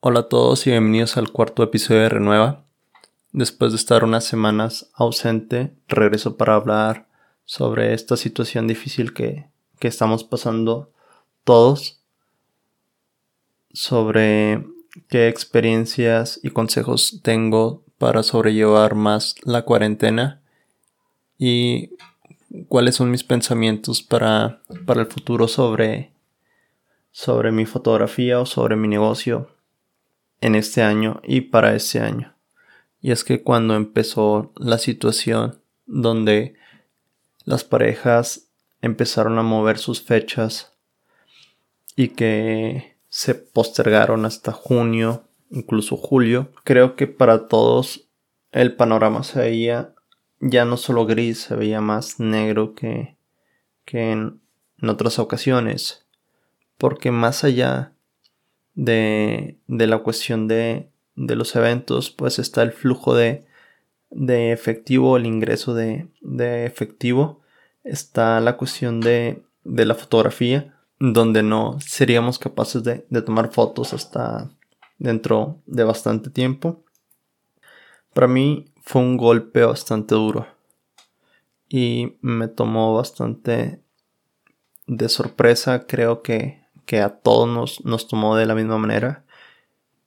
Hola a todos y bienvenidos al cuarto episodio de Renueva. Después de estar unas semanas ausente, regreso para hablar sobre esta situación difícil que, que estamos pasando todos, sobre qué experiencias y consejos tengo para sobrellevar más la cuarentena y cuáles son mis pensamientos para, para el futuro sobre, sobre mi fotografía o sobre mi negocio en este año y para este año. Y es que cuando empezó la situación donde las parejas empezaron a mover sus fechas y que se postergaron hasta junio, incluso julio, creo que para todos el panorama se veía ya no solo gris, se veía más negro que, que en, en otras ocasiones. Porque más allá de, de la cuestión de, de, los eventos, pues está el flujo de, de efectivo, el ingreso de, efectivo, está la cuestión de, la fotografía, donde no seríamos capaces de tomar fotos hasta dentro de bastante tiempo. Para mí fue un golpe bastante duro y me tomó bastante de sorpresa, creo que que a todos nos, nos tomó de la misma manera.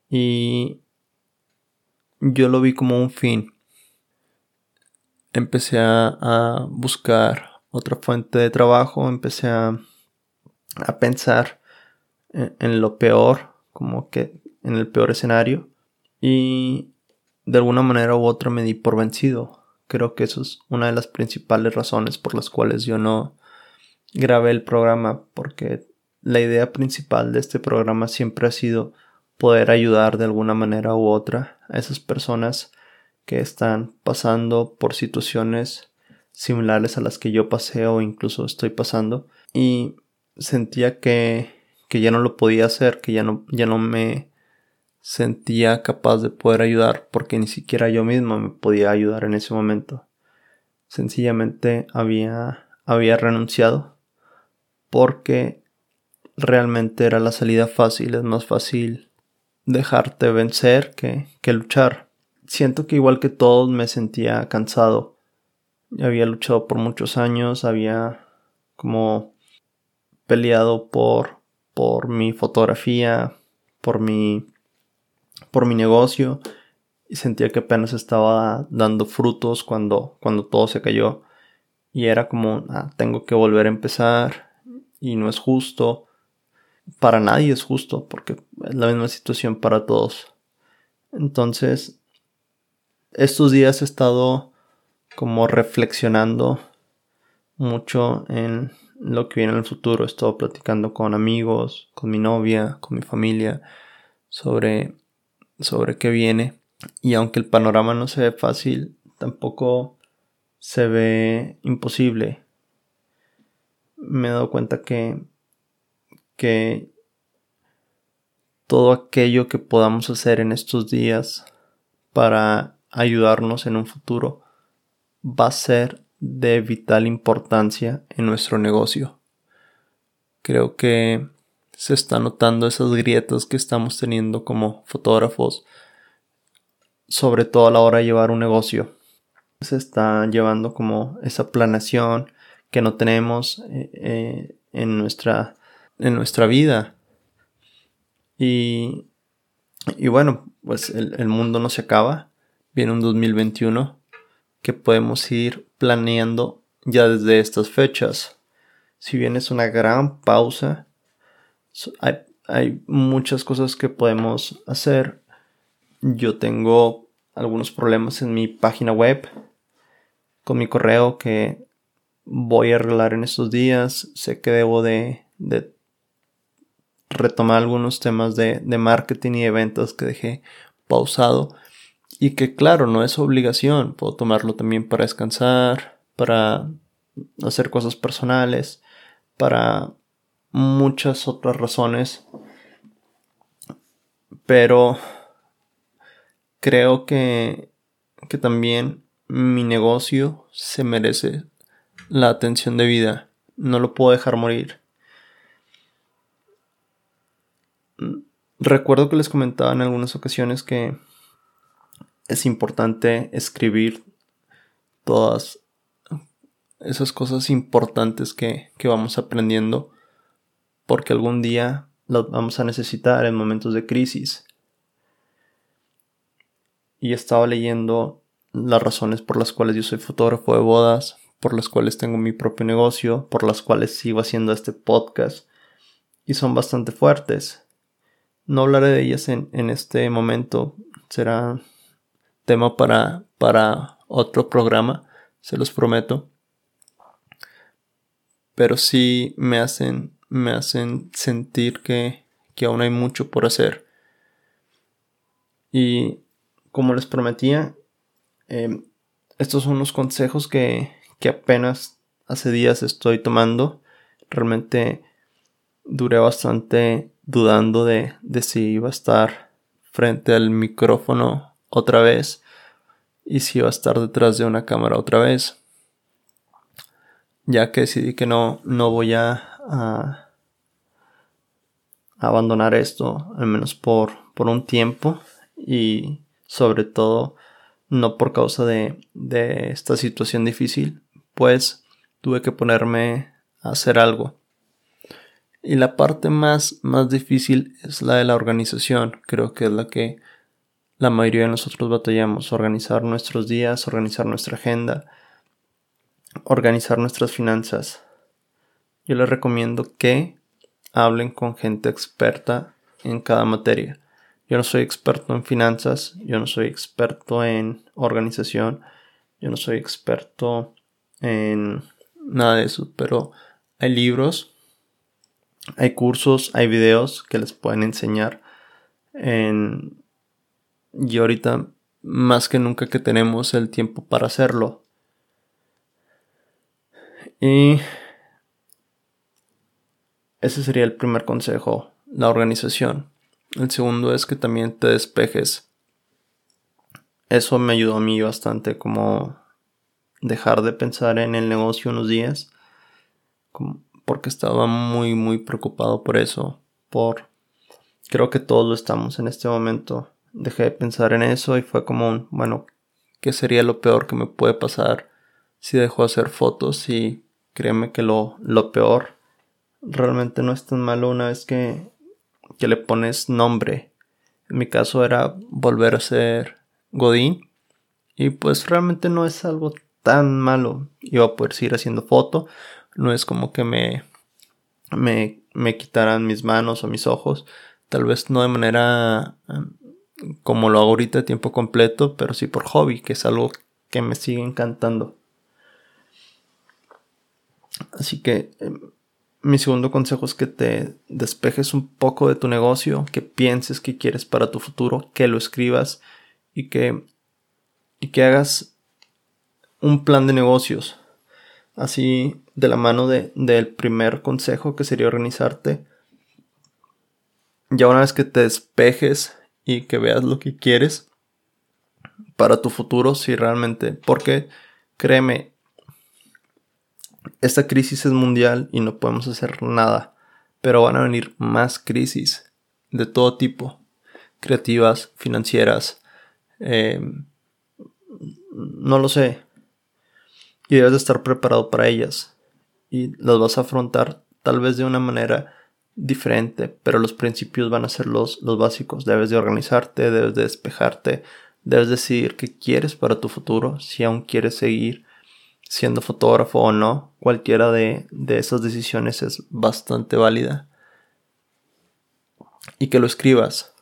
Y yo lo vi como un fin. Empecé a, buscar otra fuente de trabajo, empecé a, a pensar en, en, lo peor, como que en el peor escenario. Y de alguna manera u otra me di por vencido. Creo que eso es una de las principales razones por las cuales yo no grabé el programa, porque la idea principal de este programa siempre ha sido poder ayudar de alguna manera u otra a esas personas que están pasando por situaciones similares a las que yo pasé o incluso estoy pasando y sentía que, que ya no lo podía hacer, que ya no, ya no me sentía capaz de poder ayudar porque ni siquiera yo mismo me podía ayudar en ese momento. Sencillamente había, había renunciado porque realmente era la salida fácil, es más fácil dejarte vencer que, que luchar. Siento que igual que todos me sentía cansado. Había luchado por muchos años, había como peleado por, por mi fotografía, por mi, por mi negocio y sentía que apenas estaba dando frutos cuando, cuando todo se cayó y era como, ah, tengo que volver a empezar y no es justo para nadie es justo porque es la misma situación para todos. Entonces, estos días he estado como reflexionando mucho en lo que viene en el futuro. He estado platicando con amigos, con mi novia, con mi familia sobre, sobre qué viene. Y aunque el panorama no se ve fácil, tampoco se ve imposible. Me he dado cuenta que que todo aquello que podamos hacer en estos días para ayudarnos en un futuro va a ser de vital importancia en nuestro negocio. Creo que se está notando esas grietas que estamos teniendo como fotógrafos, sobre todo a la hora de llevar un negocio. Se está llevando como esa planeación que no tenemos eh, eh, en nuestra en nuestra vida. Y, y bueno, pues el, el mundo no se acaba. Viene un 2021 que podemos ir planeando ya desde estas fechas. Si bien es una gran pausa, hay, hay, muchas cosas que podemos hacer. Yo tengo algunos problemas en mi página web con mi correo que voy a arreglar en estos días. Sé que debo de, de retomar algunos temas de, marketing y de ventas que dejé pausado y que claro, no es obligación, puedo tomarlo también para descansar, para hacer cosas personales, para muchas otras razones, pero creo que, que también mi negocio se merece la atención debida, no lo puedo dejar morir recuerdo que les comentaba en algunas ocasiones que es importante escribir todas esas cosas importantes que, que vamos aprendiendo porque algún día las vamos a necesitar en momentos de crisis. Y estaba leyendo las razones por las cuales yo soy fotógrafo de bodas, por las cuales tengo mi propio negocio, por las cuales sigo haciendo este podcast. Y son bastante fuertes. No hablaré de ellas en, en este momento. Será tema para, para otro programa, se los prometo. Pero sí me hacen, me hacen sentir que, que aún hay mucho por hacer. Y como les prometía, em, estos son los consejos que, que apenas hace días estoy tomando. Realmente duré bastante dudando de, de si iba a estar frente al micrófono otra vez y si iba a estar detrás de una cámara otra vez. Ya que decidí que no, no voy a, a abandonar esto, al menos por, por un tiempo y sobre todo no por causa de, de esta situación difícil, pues tuve que ponerme a hacer algo. Y la parte más, más difícil es la de la organización. Creo que es la que la mayoría de nosotros batallamos. Organizar nuestros días, organizar nuestra agenda, organizar nuestras finanzas. Yo les recomiendo que hablen con gente experta en cada materia. Yo no soy experto en finanzas, yo no soy experto en organización, yo no soy experto en nada de eso, pero hay libros, hay cursos, hay videos que les pueden enseñar en... y ahorita más que nunca que tenemos el tiempo para hacerlo. Y ese sería el primer consejo, la organización. El segundo es que también te despejes. Eso me ayudó a mí bastante como dejar de pensar en el negocio unos días porque estaba muy muy preocupado por eso por creo que todos lo estamos en este momento dejé de pensar en eso y fue como un bueno qué sería lo peor que me puede pasar si dejo de hacer fotos y créeme que lo, lo peor realmente no es tan malo una vez que, que le pones nombre en mi caso era volver a ser Godín y pues realmente no es algo tan malo. Iba a poder seguir haciendo foto. No es como que me, me, me quitaran mis manos o mis ojos. Tal vez no de manera em, como lo hago ahorita a tiempo completo, pero sí por hobby, que es algo que me sigue encantando. Así que em, mi segundo consejo es que te despejes un poco de tu negocio, que pienses qué quieres para tu futuro, que lo escribas y que, y que hagas un plan de negocios. Así de la mano de, del primer consejo que sería organizarte. Ya una vez que te despejes y que veas lo que quieres para tu futuro, si realmente, porque créeme, esta crisis es mundial y no podemos hacer nada, pero van a venir más crisis de todo tipo, creativas, financieras, eh, no lo sé, y debes de estar preparado para ellas. Y las vas a afrontar tal vez de una manera diferente, pero los principios van a ser los, los básicos. Debes de organizarte, debes de despejarte, debes decidir qué quieres para tu futuro, si aún quieres seguir siendo fotógrafo o no. Cualquiera de, de esas decisiones es bastante válida. Y que lo escribas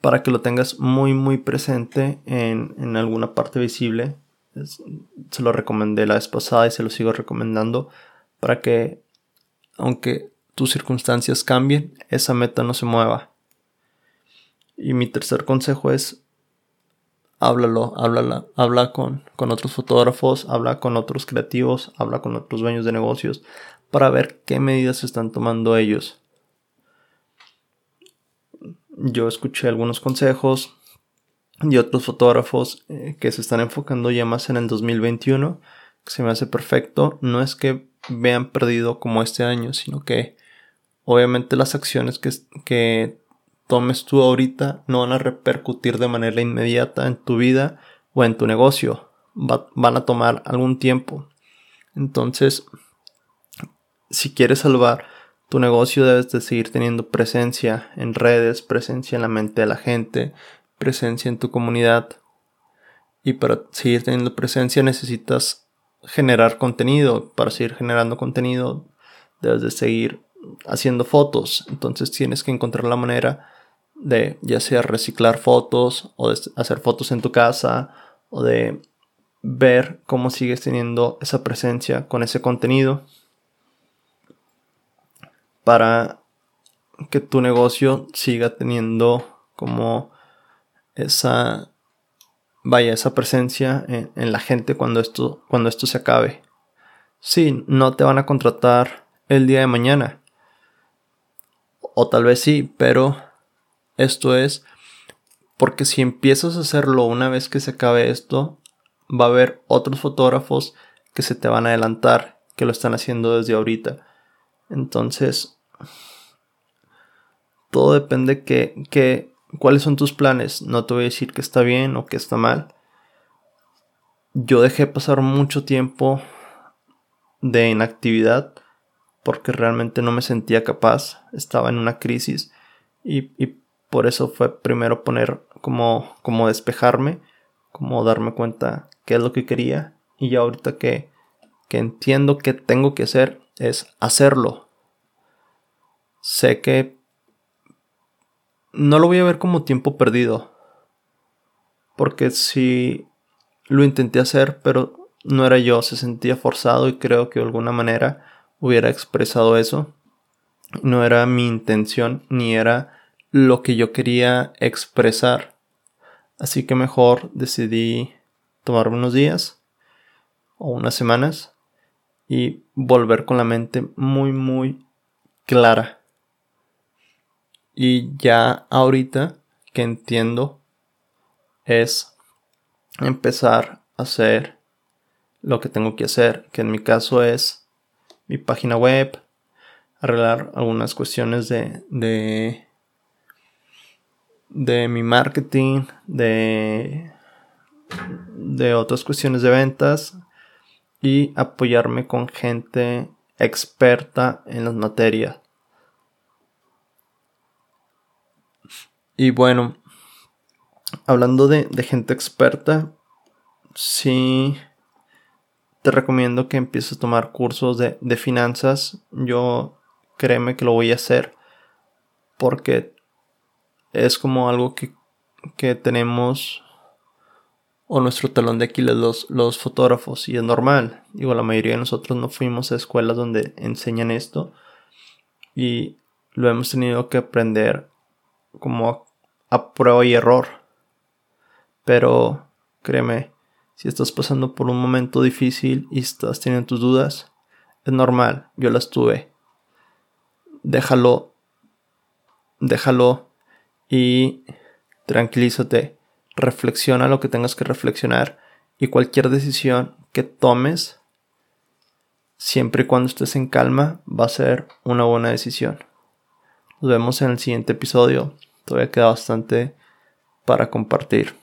para que lo tengas muy muy presente en, en alguna parte visible se lo recomendé la vez pasada y se lo sigo recomendando para que, aunque tus circunstancias cambien, esa meta no se mueva. Y mi tercer consejo es háblalo, háblala, habla con, con otros fotógrafos, habla con otros creativos, habla con otros dueños de negocios para ver qué medidas están tomando ellos. Yo escuché algunos consejos, y otros fotógrafos eh, que se están enfocando ya más en el 2021, que se me hace perfecto. No es que vean perdido como este año, sino que obviamente las acciones que, que tomes tú ahorita no van a repercutir de manera inmediata en tu vida o en tu negocio. van a tomar algún tiempo. Entonces, si quieres salvar tu negocio, debes de seguir teniendo presencia en redes, presencia en la mente de la gente, presencia en tu comunidad. Y para seguir teniendo presencia necesitas generar contenido. Para seguir generando contenido, debes de seguir haciendo fotos. Entonces tienes que encontrar la manera de ya sea reciclar fotos o de hacer fotos en tu casa o de ver cómo sigues teniendo esa presencia con ese contenido para que tu negocio siga teniendo como esa vaya esa presencia en, la gente cuando esto cuando esto se acabe sí no te van a contratar el día de mañana o tal vez sí pero esto es porque si empiezas a hacerlo una vez que se acabe esto, va a haber otros fotógrafos que se te van a adelantar, que lo están haciendo desde ahorita. Entonces, todo depende que, que cuáles son tus planes. No te voy a decir que está bien o que está mal. Yo dejé pasar mucho tiempo de inactividad porque realmente no me sentía capaz. Estaba en una crisis y, y por eso fue primero poner como, como despejarme, como darme cuenta qué es lo que quería. Y ya ahorita que, que entiendo qué tengo que hacer es hacerlo. Sé que no lo voy a ver como tiempo perdido. Porque si lo intenté hacer, pero no era yo, se sentía forzado y creo que de alguna manera hubiera expresado eso. No era mi intención ni era lo que yo quería expresar. Así que mejor decidí tomarme unos días o unas semanas y volver con la mente muy muy clara. Y ya ahorita que entiendo es empezar a hacer lo que tengo que hacer, que en mi caso es mi página web, arreglar algunas cuestiones de, de de mi marketing, de, de otras cuestiones de ventas y apoyarme con gente experta en las materias. Y bueno, hablando de, gente experta, sí te recomiendo que empieces a tomar cursos de, de finanzas. Yo créeme que lo voy a hacer porque es como algo que, tenemos o nuestro talón de Aquiles los, los fotógrafos y es normal. Digo, la mayoría de nosotros no fuimos a escuelas donde enseñan esto y lo hemos tenido que aprender como a, prueba y error. Pero créeme, si estás pasando por un momento difícil y estás teniendo tus dudas, es normal, yo las tuve. Déjalo, déjalo y tranquilízate, reflexiona lo que tengas que reflexionar y cualquier decisión que tomes, siempre y cuando estés en calma, va a ser una buena decisión. Nos vemos en el siguiente episodio. Todavía queda bastante para compartir.